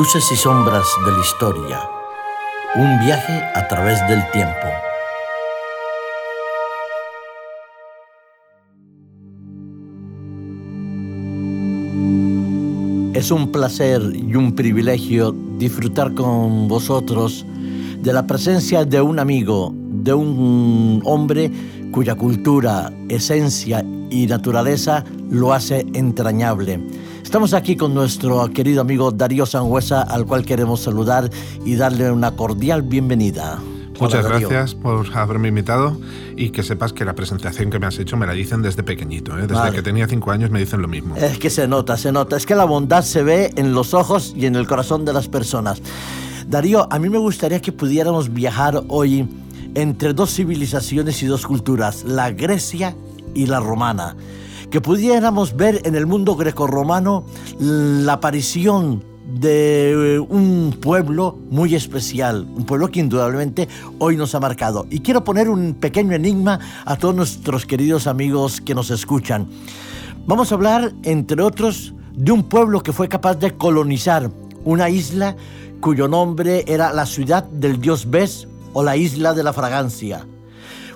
Luces y sombras de la historia. Un viaje a través del tiempo. Es un placer y un privilegio disfrutar con vosotros de la presencia de un amigo, de un hombre cuya cultura, esencia y naturaleza lo hace entrañable. Estamos aquí con nuestro querido amigo Darío Sangüesa, al cual queremos saludar y darle una cordial bienvenida. Muchas gracias por haberme invitado y que sepas que la presentación que me has hecho me la dicen desde pequeñito. ¿eh? Desde que tenía cinco años me dicen lo mismo. Es que se nota, se nota. Es que la bondad se ve en los ojos y en el corazón de las personas. Darío, a mí me gustaría que pudiéramos viajar hoy entre dos civilizaciones y dos culturas, la Grecia y la romana. Que pudiéramos ver en el mundo grecorromano la aparición de un pueblo muy especial, un pueblo que indudablemente hoy nos ha marcado. Y quiero poner un pequeño enigma a todos nuestros queridos amigos que nos escuchan. Vamos a hablar, entre otros, de un pueblo que fue capaz de colonizar una isla cuyo nombre era la ciudad del dios Bes o la isla de la fragancia.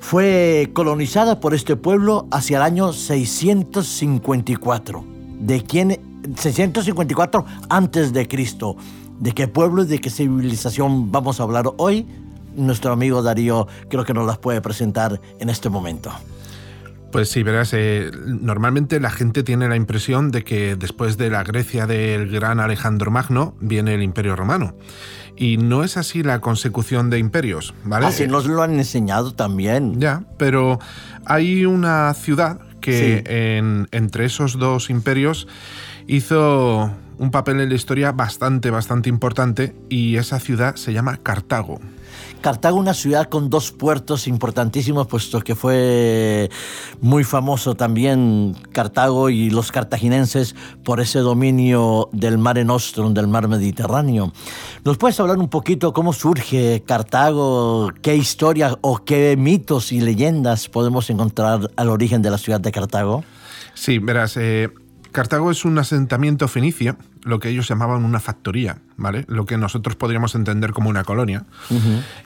Fue colonizada por este pueblo hacia el año 654. ¿De quién 654 antes de Cristo. ¿De qué pueblo y de qué civilización vamos a hablar hoy? Nuestro amigo Darío creo que nos las puede presentar en este momento. Pues sí, verás, eh, normalmente la gente tiene la impresión de que después de la Grecia del gran Alejandro Magno viene el Imperio Romano. Y no es así la consecución de imperios, ¿vale? Así nos lo han enseñado también. Ya, pero hay una ciudad que entre esos dos imperios hizo un papel en la historia bastante, bastante importante y esa ciudad se llama Cartago. Cartago, una ciudad con dos puertos importantísimos, puesto que fue muy famoso también Cartago y los cartaginenses por ese dominio del Mare Nostrum, del mar Mediterráneo. ¿Nos puedes hablar un poquito cómo surge Cartago? ¿Qué historia o qué mitos y leyendas podemos encontrar al origen de la ciudad de Cartago? Sí, verás, eh, Cartago es un asentamiento fenicio, lo que ellos llamaban una factoría, ¿vale? Lo que nosotros podríamos entender como una colonia.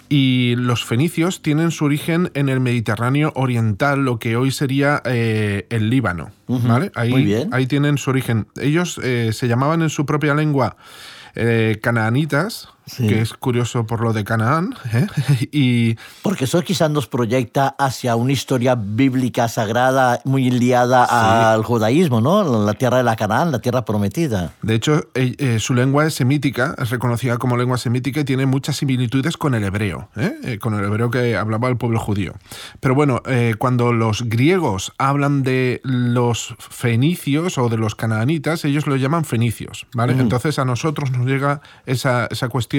Y los fenicios tienen su origen en el Mediterráneo oriental, lo que hoy sería eh, el Líbano, ¿vale? Ahí, ahí tienen su origen. Ellos eh, se llamaban en su propia lengua eh, canaanitas, que es curioso por lo de Canaán. ¿eh? y... Porque eso quizás nos proyecta hacia una historia bíblica sagrada muy liada al judaísmo, ¿no? La tierra de la Canaán, la tierra prometida. De hecho, eh, eh, su lengua es semítica, es reconocida como lengua semítica y tiene muchas similitudes con el hebreo, con el hebreo que hablaba el pueblo judío. Pero bueno, cuando los griegos hablan de los fenicios o de los canaanitas, ellos lo llaman fenicios, ¿vale? Entonces a nosotros nos llega esa, esa cuestión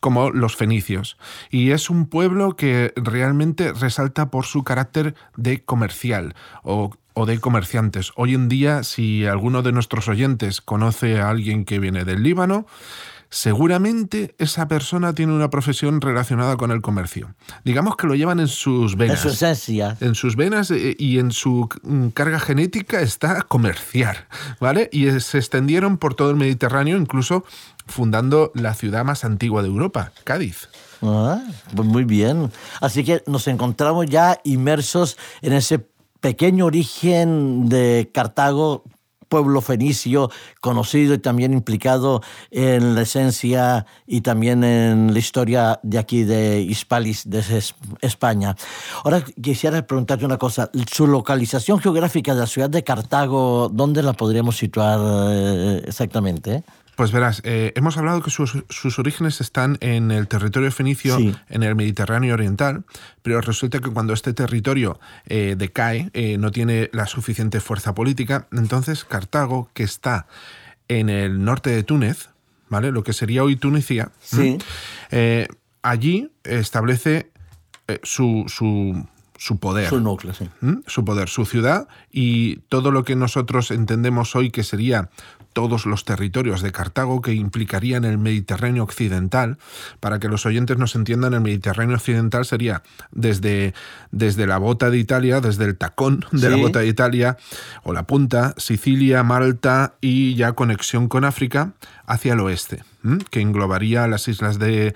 como los fenicios. Y es un pueblo que realmente resalta por su carácter de comercial o de comerciantes. Hoy en día, si alguno de nuestros oyentes conoce a alguien que viene del Líbano, seguramente esa persona tiene una profesión relacionada con el comercio. Digamos que lo llevan en sus venas. En su esencia. En sus venas eh, y en su mm, carga genética está comerciar, ¿vale? Y se extendieron por todo el Mediterráneo, incluso fundando la ciudad más antigua de Europa, Cádiz. Ah, pues muy bien. Así que nos encontramos ya inmersos en ese pequeño origen de Cartago, pueblo fenicio conocido y también implicado en la esencia y también en la historia de aquí de Hispalis, de España. Ahora quisiera preguntarte una cosa, su localización geográfica de la ciudad de Cartago, ¿dónde la podríamos situar eh, exactamente? Pues verás, eh, hemos hablado que sus, orígenes están en el territorio fenicio, en el Mediterráneo Oriental, pero resulta que cuando este territorio eh, decae, eh, no tiene la suficiente fuerza política, entonces Cartago, que está en el norte de Túnez, ¿vale? Lo que sería hoy Tunisia, allí establece su, su poder. Su núcleo, sí. Su poder, su ciudad y todo lo que nosotros entendemos hoy que sería todos los territorios de Cartago que implicarían el Mediterráneo occidental. Para que los oyentes nos entiendan, el Mediterráneo occidental sería desde, desde la bota de Italia, desde el tacón de la bota de Italia o la punta, Sicilia, Malta y ya conexión con África hacia el oeste. Que englobaría las islas de,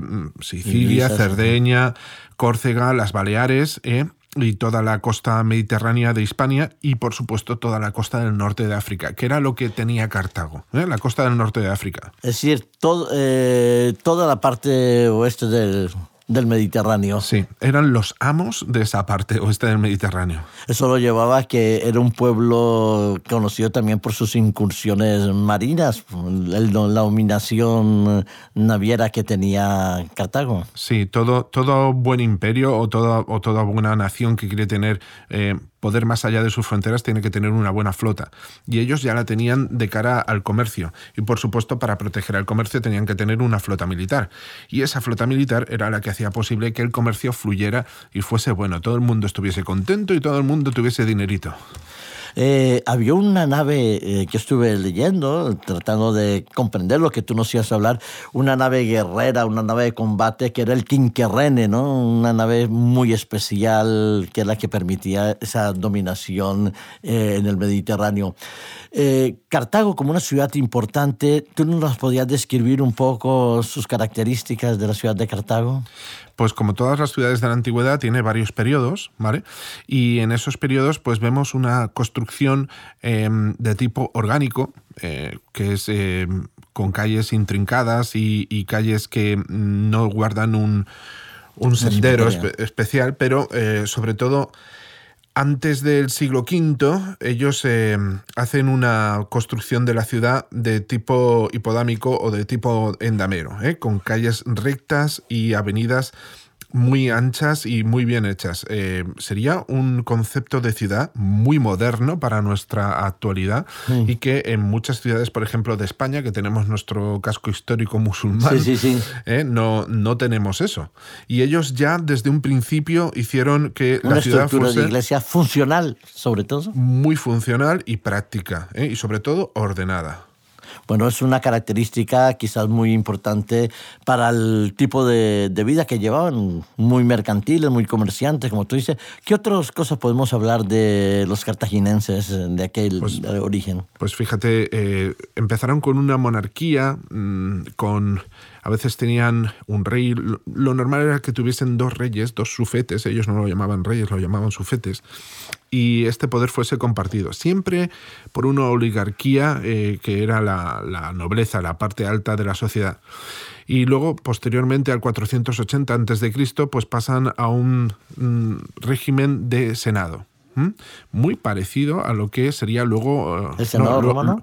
mm, Sicilia, Cerdeña, Córcega, las Baleares, ¿eh? y toda la costa mediterránea de Hispania y por supuesto toda la costa del norte de África, que era lo que tenía Cartago, ¿eh? la costa del norte de África. Es decir, eh, toda la parte oeste del, del Mediterráneo. Sí, eran los amos de esa parte oeste del Mediterráneo. Eso lo llevaba a que era un pueblo conocido también por sus incursiones marinas, la dominación naviera que tenía Cartago. Sí, todo, todo buen imperio o toda, o toda buena nación que quiere tener eh, poder más allá de sus fronteras tiene que tener una buena flota. Y ellos ya la tenían de cara al comercio. Y por supuesto, para proteger al comercio tenían que tener una flota militar. Y esa flota militar era la que hacía posible que el comercio fluyera y fuese bueno, todo el mundo estuviese contento y todo el mundo tuviese dinerito. Eh, había una nave eh, que estuve leyendo, tratando de comprender lo que tú nos ibas a hablar, una nave guerrera, una nave de combate que era el Quinquerrene, ¿no? Una nave muy especial que era la que permitía esa dominación eh, en el Mediterráneo. Cartago como una ciudad importante, ¿tú nos podías describir un poco sus características de la ciudad de Cartago? Pues como todas las ciudades de la antigüedad, tiene varios periodos, ¿vale? Y en esos periodos, pues vemos una construcción em, de tipo orgánico, eh, que es em, con calles intrincadas y, calles que no guardan un, sendero especial, pero eh, sobre todo antes del siglo V, ellos eh, hacen una construcción de la ciudad de tipo hipodámico o de tipo endamero, ¿eh? con calles rectas y avenidas muy anchas y muy bien hechas. Eh, sería un concepto de ciudad muy moderno para nuestra actualidad y que en muchas ciudades, por ejemplo, de España, que tenemos nuestro casco histórico musulmán, eh, no, no tenemos eso. Y ellos ya desde un principio hicieron que la ciudad fuese... de iglesia funcional, sobre todo. Muy funcional y práctica, eh, y sobre todo ordenada. Bueno, es una característica quizás muy importante para el tipo de, vida que llevaban, muy mercantiles, muy comerciantes, como tú dices. ¿Qué otras cosas podemos hablar de los cartaginenses de aquel pues, origen? Pues fíjate, eh, empezaron con una monarquía, mm, con a veces tenían un rey. Lo normal era que tuviesen dos reyes, dos sufetes. Ellos no lo llamaban reyes, lo llamaban sufetes. Y este poder fuese compartido. Siempre por una oligarquía eh, que era la, la nobleza, la parte alta de la sociedad. Y luego, posteriormente, al 480 a.C., pues pasan a un mm, régimen de senado. Muy parecido a lo que sería luego... Eh, ¿El senado romano?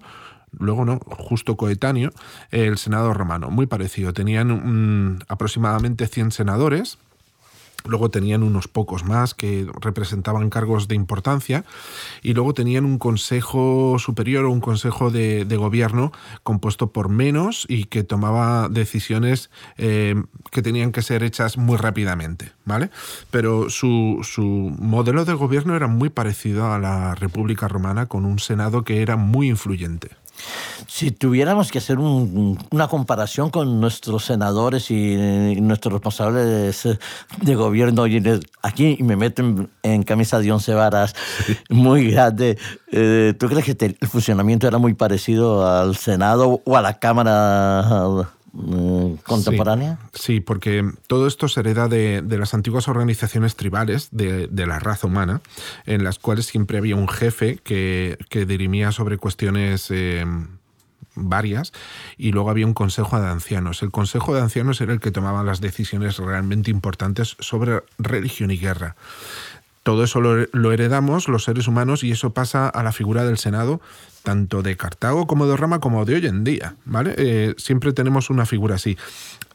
luego no, justo coetáneo, el Senado romano, muy parecido. Tenían aproximadamente 100 senadores, luego tenían unos pocos más que representaban cargos de importancia y luego tenían un consejo superior o un consejo de, gobierno compuesto por menos y que tomaba decisiones eh, que tenían que ser hechas muy rápidamente, ¿vale? Pero su, su modelo de gobierno era muy parecido a la República Romana con un senado que era muy influyente. Si tuviéramos que hacer una comparación con nuestros senadores y, nuestros responsables de, gobierno, aquí me meto en, camisa de once varas muy grande, eh, ¿tú crees que el funcionamiento era muy parecido al Senado o a la Cámara mm, contemporánea? Sí, porque todo esto se hereda de, las antiguas organizaciones tribales de, la raza humana, en las cuales siempre había un jefe que, dirimía sobre cuestiones eh, varias, y luego había un consejo de ancianos. El consejo de ancianos era el que tomaba las decisiones realmente importantes sobre religión y guerra. Todo eso lo, heredamos los seres humanos y eso pasa a la figura del Senado, tanto de Cartago como de Roma como de hoy en día. ¿vale? Eh, siempre tenemos una figura así.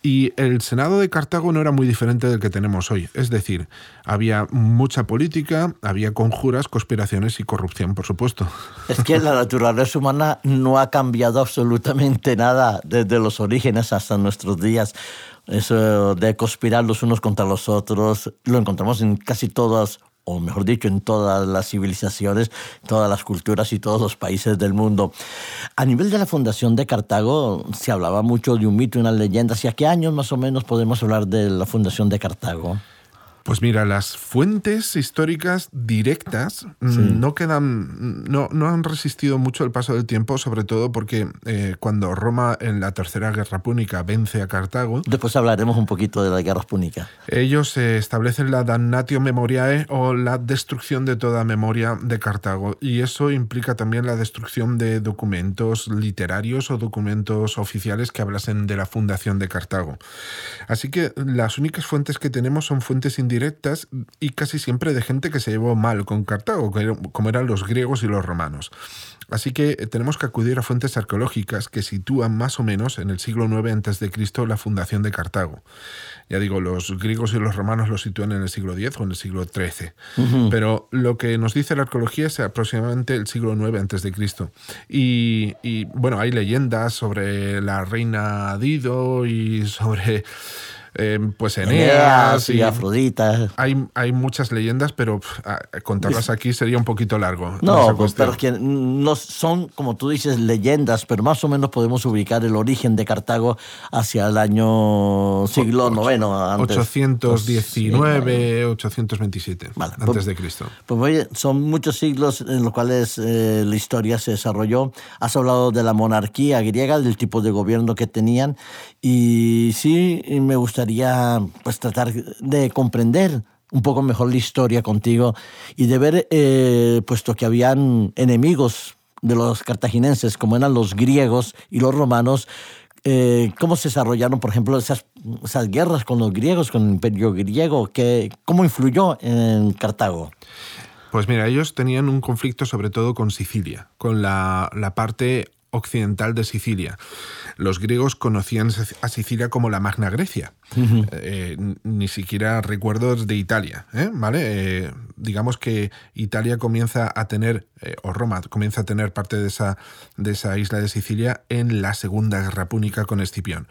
Y el Senado de Cartago no era muy diferente del que tenemos hoy. Es decir, había mucha política, había conjuras, conspiraciones y corrupción, por supuesto. Es que la naturaleza humana no ha cambiado absolutamente nada desde los orígenes hasta nuestros días. Eso de conspirar los unos contra los otros lo encontramos en casi todas o mejor dicho, en todas las civilizaciones, todas las culturas y todos los países del mundo. A nivel de la fundación de Cartago, se hablaba mucho de un mito y una leyenda. ¿Hacia qué años más o menos podemos hablar de la fundación de Cartago? Pues mira, las fuentes históricas directas mm, no quedan, no, no, han resistido mucho el paso del tiempo, sobre todo porque eh, cuando Roma en la Tercera Guerra Púnica vence a Cartago. Después hablaremos un poquito de la Guerra Púnica. Ellos establecen la damnatio memoriae o la destrucción de toda memoria de Cartago. Y eso implica también la destrucción de documentos literarios o documentos oficiales que hablasen de la fundación de Cartago. Así que las únicas fuentes que tenemos son fuentes indirectas directas y casi siempre de gente que se llevó mal con Cartago, como eran los griegos y los romanos. Así que eh, tenemos que acudir a fuentes arqueológicas que sitúan más o menos en el siglo IX a.C. la fundación de Cartago. Ya digo, los griegos y los romanos lo sitúan en el siglo X o en el siglo XIII. Pero lo que nos dice la arqueología es aproximadamente el siglo IX a.C. Y, y bueno, hay leyendas sobre la reina Dido y sobre Em, pues Eneas, y, Afrodita. Hay, hay muchas leyendas, pero contarlas aquí sería un poquito largo. No, pues, pero que no son, como tú dices, leyendas, pero más o menos podemos ubicar el origen de Cartago hacia el año siglo IX. 819, 827, antes pues, de Cristo. Pues son muchos siglos en los cuales eh, la historia se desarrolló. Has hablado de la monarquía griega, del tipo de gobierno que tenían, y sí me gustaría pues tratar de comprender un poco mejor la historia contigo y de ver, eh, puesto que habían enemigos de los cartaginenses, como eran los griegos y los romanos, eh, cómo se desarrollaron, por ejemplo, esas, esas guerras con los griegos, con el imperio griego, que, cómo influyó en Cartago. Pues mira, ellos tenían un conflicto sobre todo con Sicilia, con la, la parte occidental de Sicilia. Los griegos conocían a Sicilia como la Magna Grecia. Eh, ni siquiera recuerdos de Italia. ¿eh? ¿Vale? Eh, digamos que Italia comienza a tener, o Roma comienza a tener parte de esa, de esa isla de Sicilia en la Segunda Guerra Púnica con Escipión.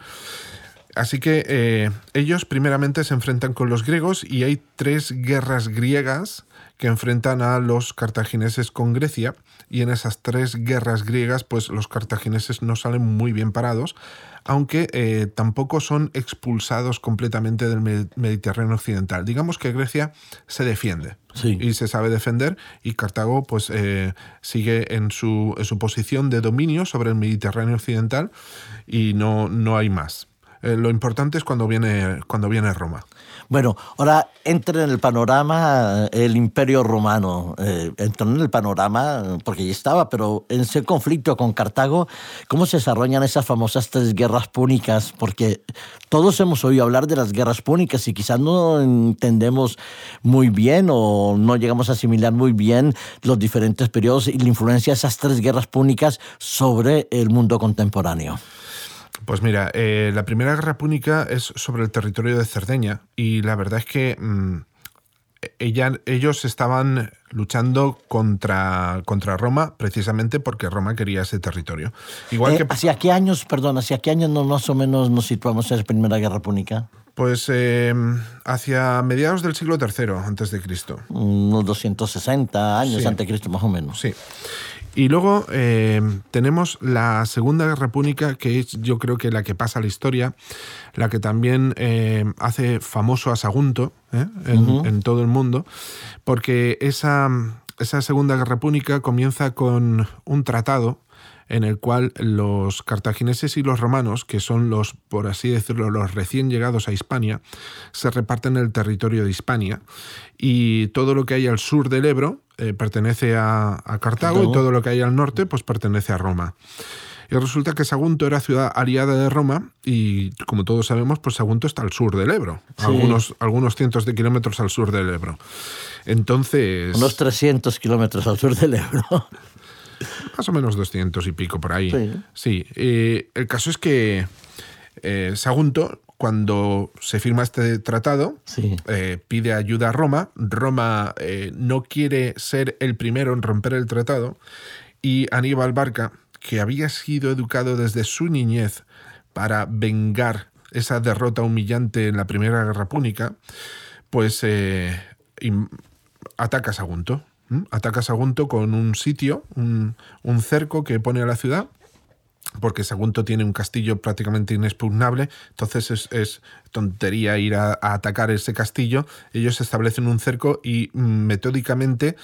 Así que ellos primeramente se enfrentan con los griegos y hay tres guerras griegas que enfrentan a los cartagineses con Grecia y en esas tres guerras griegas pues los cartagineses no salen muy bien parados, aunque eh, tampoco son expulsados completamente del Mediterráneo occidental. Digamos que Grecia se defiende y se sabe defender y Cartago pues eh, sigue en su, en su posición de dominio sobre el Mediterráneo occidental y no, no hay más. Eh, lo importante es cuando viene, cuando viene Roma. Bueno, ahora entra en el panorama eh, el Imperio Romano. Eh, entró en el panorama porque ya estaba, pero en ese conflicto con Cartago, ¿cómo se desarrollan esas famosas tres guerras púnicas? Porque todos hemos oído hablar de las guerras púnicas y quizás no entendemos muy bien o no llegamos a asimilar muy bien los diferentes periodos y la influencia de esas tres guerras púnicas sobre el mundo contemporáneo. Pues mira, eh, la Primera Guerra Púnica es sobre el territorio de Cerdeña y la verdad es que mm, ella, ellos estaban luchando contra, contra Roma precisamente porque Roma quería ese territorio. Igual eh, que... ¿Hacia qué años, perdón, hacia qué años más o menos nos situamos en la Primera Guerra Púnica? Pues eh, hacia mediados del siglo III antes de Cristo. Unos 260 años antes de Cristo, más o menos. Sí. Y luego eh, tenemos la Segunda Guerra Púnica, que es yo creo que la que pasa a la historia, la que también eh, hace famoso a Sagunto ¿eh? en, todo el mundo, porque esa, esa Segunda Guerra Púnica comienza con un tratado en el cual los cartagineses y los romanos, que son los, por así decirlo, los recién llegados a Hispania, se reparten el territorio de Hispania y todo lo que hay al sur del Ebro eh, pertenece a, Cartago y todo lo que hay al norte pues pertenece a Roma. Y resulta que Sagunto era ciudad aliada de Roma y, como todos sabemos, pues Sagunto está al sur del Ebro, algunos, algunos cientos de kilómetros al sur del Ebro. Entonces... Unos 300 kilómetros al sur del Ebro. Más o menos 200 y pico por ahí. Sí. Eh, el caso es que eh, Sagunto, cuando se firma este tratado, eh, pide ayuda a Roma. Roma no quiere ser el primero en romper el tratado. Y Aníbal Barca, que había sido educado desde su niñez para vengar esa derrota humillante en la Primera Guerra Púnica, pues ataca a Sagunto. Ataca Sagunto con un sitio, un, cerco que pone a la ciudad porque Sagunto tiene un castillo prácticamente inexpugnable, entonces es, tontería ir a, atacar ese castillo. Ellos establecen un cerco y mm, metódicamente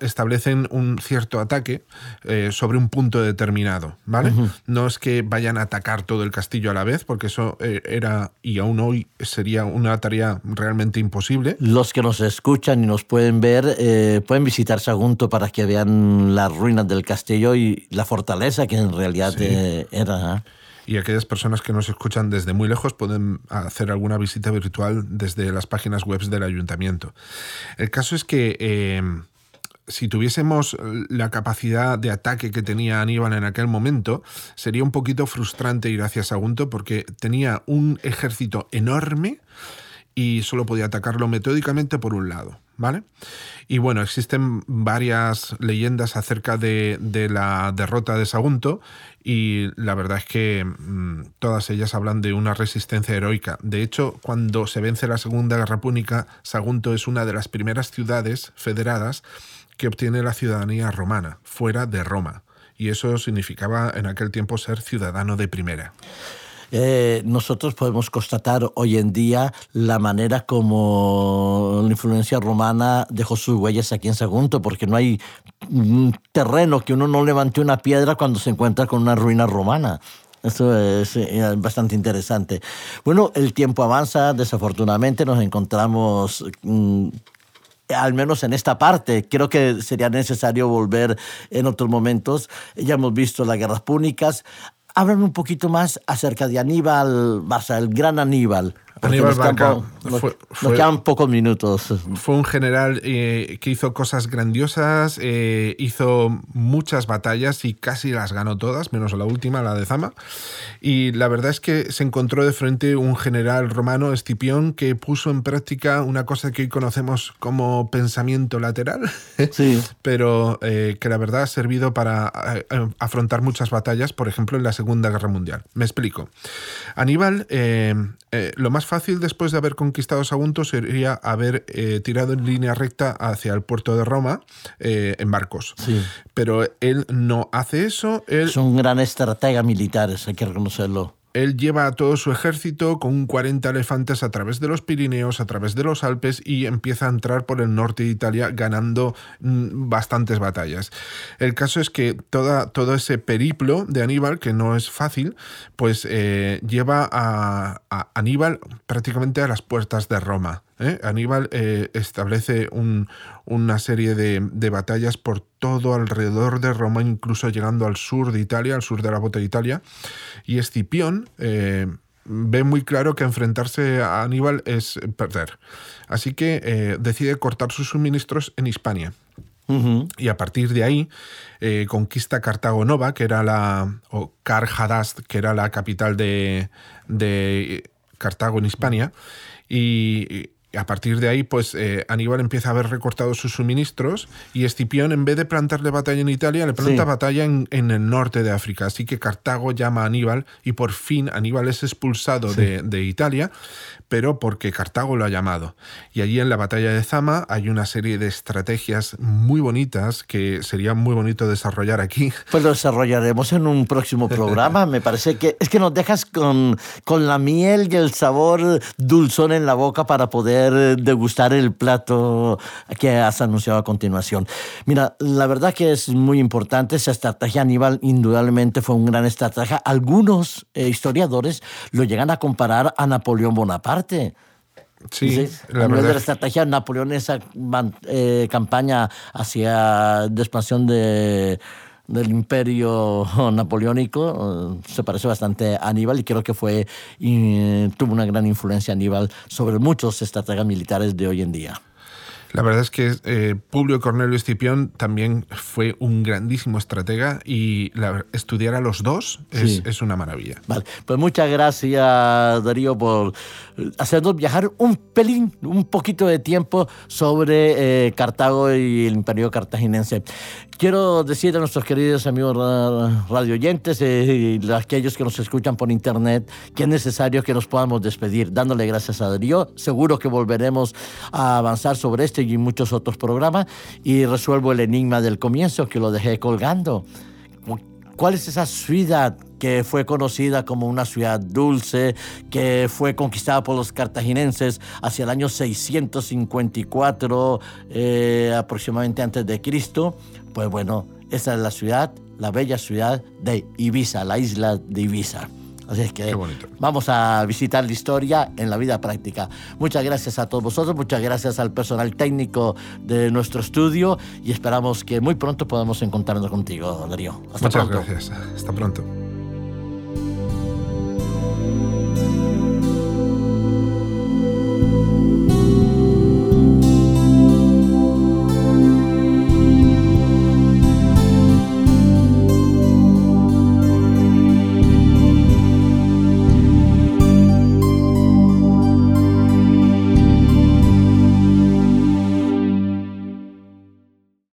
establecen un cierto ataque eh, sobre un punto determinado, ¿vale? No es que vayan a atacar todo el castillo a la vez, porque eso eh, era y aún hoy sería una tarea realmente imposible. Los que nos escuchan y nos pueden ver eh, pueden visitar Sagunto para que vean las ruinas del castillo y la fortaleza que en realidad era. Y aquellas personas que nos escuchan desde muy lejos pueden hacer alguna visita virtual desde las páginas web del ayuntamiento. El caso es que si tuviésemos la capacidad de ataque que tenía Aníbal en aquel momento, sería un poquito frustrante ir hacia Sagunto porque tenía un ejército enorme y solo podía atacarlo metódicamente por un lado. ¿Vale? Y bueno, existen varias leyendas acerca de, la derrota de Sagunto y la verdad es que mm, todas ellas hablan de una resistencia heroica. De hecho, cuando se vence la Segunda Guerra Púnica, Sagunto es una de las primeras ciudades federadas que obtiene la ciudadanía romana, fuera de Roma. Y eso significaba en aquel tiempo ser ciudadano de primera. Eh, nosotros podemos constatar hoy en día la manera como la influencia romana dejó sus huellas aquí en Sagunto, porque no hay terreno que uno no levante una piedra cuando se encuentra con una ruina romana. Eso es eh, bastante interesante. Bueno, el tiempo avanza, desafortunadamente nos encontramos mm, al menos en esta parte. Creo que sería necesario volver en otros momentos. Ya hemos visto las guerras púnicas. Háblame un poquito más acerca de Aníbal Barça, el gran Aníbal. Aníbal Barca nos, quedan pocos minutos. Fue un general eh, que hizo cosas grandiosas, eh, hizo muchas batallas y casi las ganó todas, menos la última, la de Zama. Y la verdad es que se encontró de frente un general romano, Escipión, que puso en práctica una cosa que hoy conocemos como pensamiento lateral, sí. pero eh, que la verdad ha servido para afrontar muchas batallas, por ejemplo, en la Segunda Guerra Mundial. Me explico. Aníbal, lo más fácil después de haber conquistado Sagunto sería haber eh, tirado en línea recta hacia el puerto de Roma eh, en barcos. Pero él no hace eso. Es un gran estratega militar, hay que reconocerlo. Él lleva a todo su ejército con 40 elefantes a través de los Pirineos, a través de los Alpes y empieza a entrar por el norte de Italia ganando mm, bastantes batallas. El caso es que toda, todo ese periplo de Aníbal, que no es fácil, pues eh, lleva a, Aníbal prácticamente a las puertas de Roma. ¿Eh? Aníbal eh, establece una serie de, batallas por todo alrededor de Roma, incluso llegando al sur de Italia, al sur de la bota de Italia. Y Escipión eh, ve muy claro que enfrentarse a Aníbal es perder. Así que decide cortar sus suministros en Hispania. Y a partir de ahí conquista Cartago Nova, que era la. o Carhadast, que era la capital de, de Cartago en Hispania. Y a partir de ahí, pues eh, Aníbal empieza a haber recortado sus suministros y Escipión, en vez de plantarle batalla en Italia, le planta batalla en, el norte de África. Así que Cartago llama a Aníbal y por fin Aníbal es expulsado de, de, Italia, pero porque Cartago lo ha llamado. Y allí en la batalla de Zama hay una serie de estrategias muy bonitas que sería muy bonito desarrollar aquí. Pues lo desarrollaremos en un próximo programa. Me parece que es que nos dejas con, con la miel y el sabor dulzón en la boca para poder degustar el plato que has anunciado a continuación. Mira, la verdad que es muy importante esa estrategia. Aníbal indudablemente fue un gran estratega. Algunos eh, historiadores lo llegan a comparar a Napoleón Bonaparte Sí, la de la estrategia Napoleón, esa eh, campaña hacia de expansión de, del imperio napoleónico eh, se parece bastante a Aníbal y creo que fue y, tuvo una gran influencia Aníbal sobre muchos estrategas militares de hoy en día. La verdad es que eh, Publio Cornelio Escipión también fue un grandísimo estratega y estudiar a los dos es, una maravilla. Vale, pues muchas gracias Darío por hacernos viajar un pelín, un poquito de tiempo sobre eh, Cartago y el imperio cartaginense. Quiero decir a nuestros queridos amigos radioyentes eh, y aquellos que nos escuchan por internet que es necesario que nos podamos despedir, dándole gracias a Darío. Seguro que volveremos a avanzar sobre este y muchos otros programas y resuelvo el enigma del comienzo que lo dejé colgando. ¿Cuál es esa ciudad que fue conocida como una ciudad dulce, que fue conquistada por los cartagineses hacia el año 654 eh, aproximadamente antes de Cristo? Pues bueno, esa es la ciudad, la bella ciudad de Ibiza, la isla de Ibiza. Así es que vamos a visitar la historia en la vida práctica. Muchas gracias a todos vosotros, muchas gracias al personal técnico de nuestro estudio y esperamos que muy pronto podamos encontrarnos contigo, Darío. Hasta muchas gracias. Hasta pronto.